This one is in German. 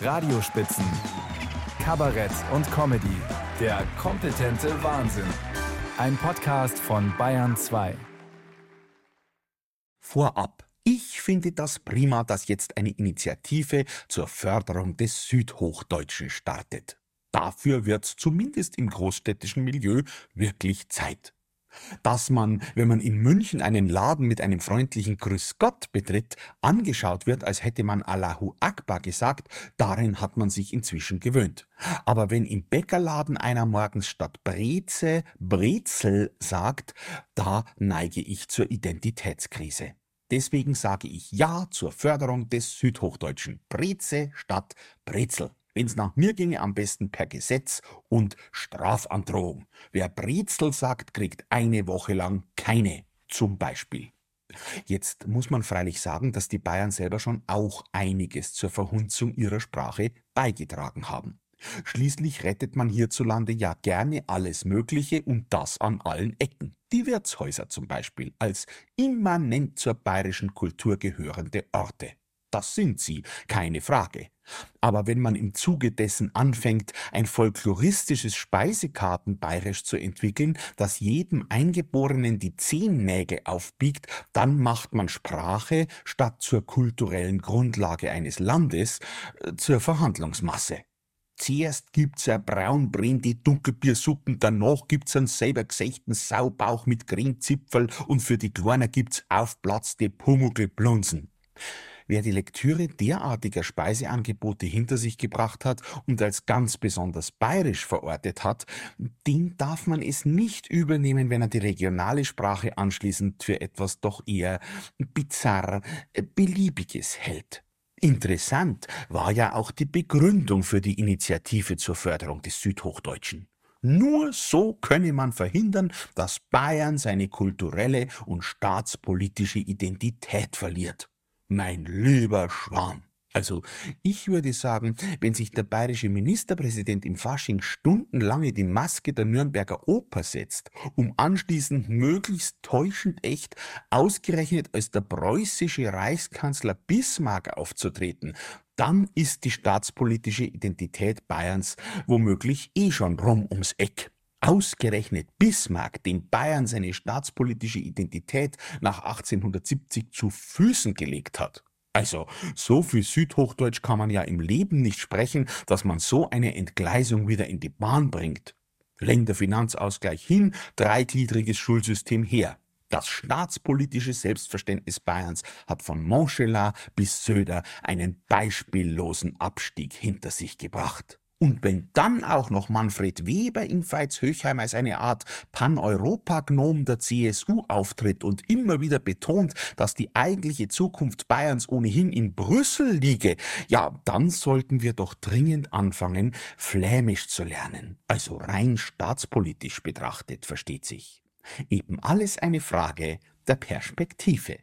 Radiospitzen, Kabarett und Comedy. Der kompetente Wahnsinn. Ein Podcast von Bayern 2. Vorab. Ich finde das prima, dass jetzt eine Initiative zur Förderung des Südhochdeutschen startet. Dafür wird zumindest im großstädtischen Milieu wirklich Zeit dass man, wenn man in München einen Laden mit einem freundlichen Grüß Gott betritt, angeschaut wird, als hätte man Allahu Akbar gesagt, darin hat man sich inzwischen gewöhnt. Aber wenn im Bäckerladen einer morgens statt Breze Brezel sagt, da neige ich zur Identitätskrise. Deswegen sage ich Ja zur Förderung des Südhochdeutschen. Breze statt Brezel. Wenn's nach mir ginge, am besten per Gesetz und Strafandrohung. Wer Brezel sagt, kriegt eine Woche lang keine, zum Beispiel. Jetzt muss man freilich sagen, dass die Bayern selber schon auch einiges zur Verhunzung ihrer Sprache beigetragen haben. Schließlich rettet man hierzulande ja gerne alles Mögliche und das an allen Ecken. Die Wirtshäuser zum Beispiel als immanent zur bayerischen Kultur gehörende Orte. Das sind sie, keine Frage. Aber wenn man im Zuge dessen anfängt, ein folkloristisches Speisekartenbayerisch zu entwickeln, das jedem Eingeborenen die Zehennägel aufbiegt, dann macht man Sprache statt zur kulturellen Grundlage eines Landes äh, zur Verhandlungsmasse. Zuerst gibt's ein braunbrennende Dunkelbiersuppen, danach gibt's einen selber gesächten Saubauch mit Grenzipfel und für die Kleiner gibt's aufplatzte Pumuckl-Blunsen. Wer die Lektüre derartiger Speiseangebote hinter sich gebracht hat und als ganz besonders bayerisch verortet hat, dem darf man es nicht übernehmen, wenn er die regionale Sprache anschließend für etwas doch eher bizarr äh, Beliebiges hält. Interessant war ja auch die Begründung für die Initiative zur Förderung des Südhochdeutschen. Nur so könne man verhindern, dass Bayern seine kulturelle und staatspolitische Identität verliert. Mein lieber Schwan. Also, ich würde sagen, wenn sich der bayerische Ministerpräsident im Fasching stundenlange die Maske der Nürnberger Oper setzt, um anschließend möglichst täuschend echt ausgerechnet als der preußische Reichskanzler Bismarck aufzutreten, dann ist die staatspolitische Identität Bayerns womöglich eh schon rum ums Eck. Ausgerechnet Bismarck, dem Bayern seine staatspolitische Identität nach 1870 zu Füßen gelegt hat. Also, so viel Südhochdeutsch kann man ja im Leben nicht sprechen, dass man so eine Entgleisung wieder in die Bahn bringt. Länderfinanzausgleich hin, dreigliedriges Schulsystem her. Das staatspolitische Selbstverständnis Bayerns hat von Montgelat bis Söder einen beispiellosen Abstieg hinter sich gebracht. Und wenn dann auch noch Manfred Weber in Veitshöchheim als eine Art Pan-Europa-Gnom der CSU auftritt und immer wieder betont, dass die eigentliche Zukunft Bayerns ohnehin in Brüssel liege, ja, dann sollten wir doch dringend anfangen, Flämisch zu lernen. Also rein staatspolitisch betrachtet, versteht sich. Eben alles eine Frage der Perspektive.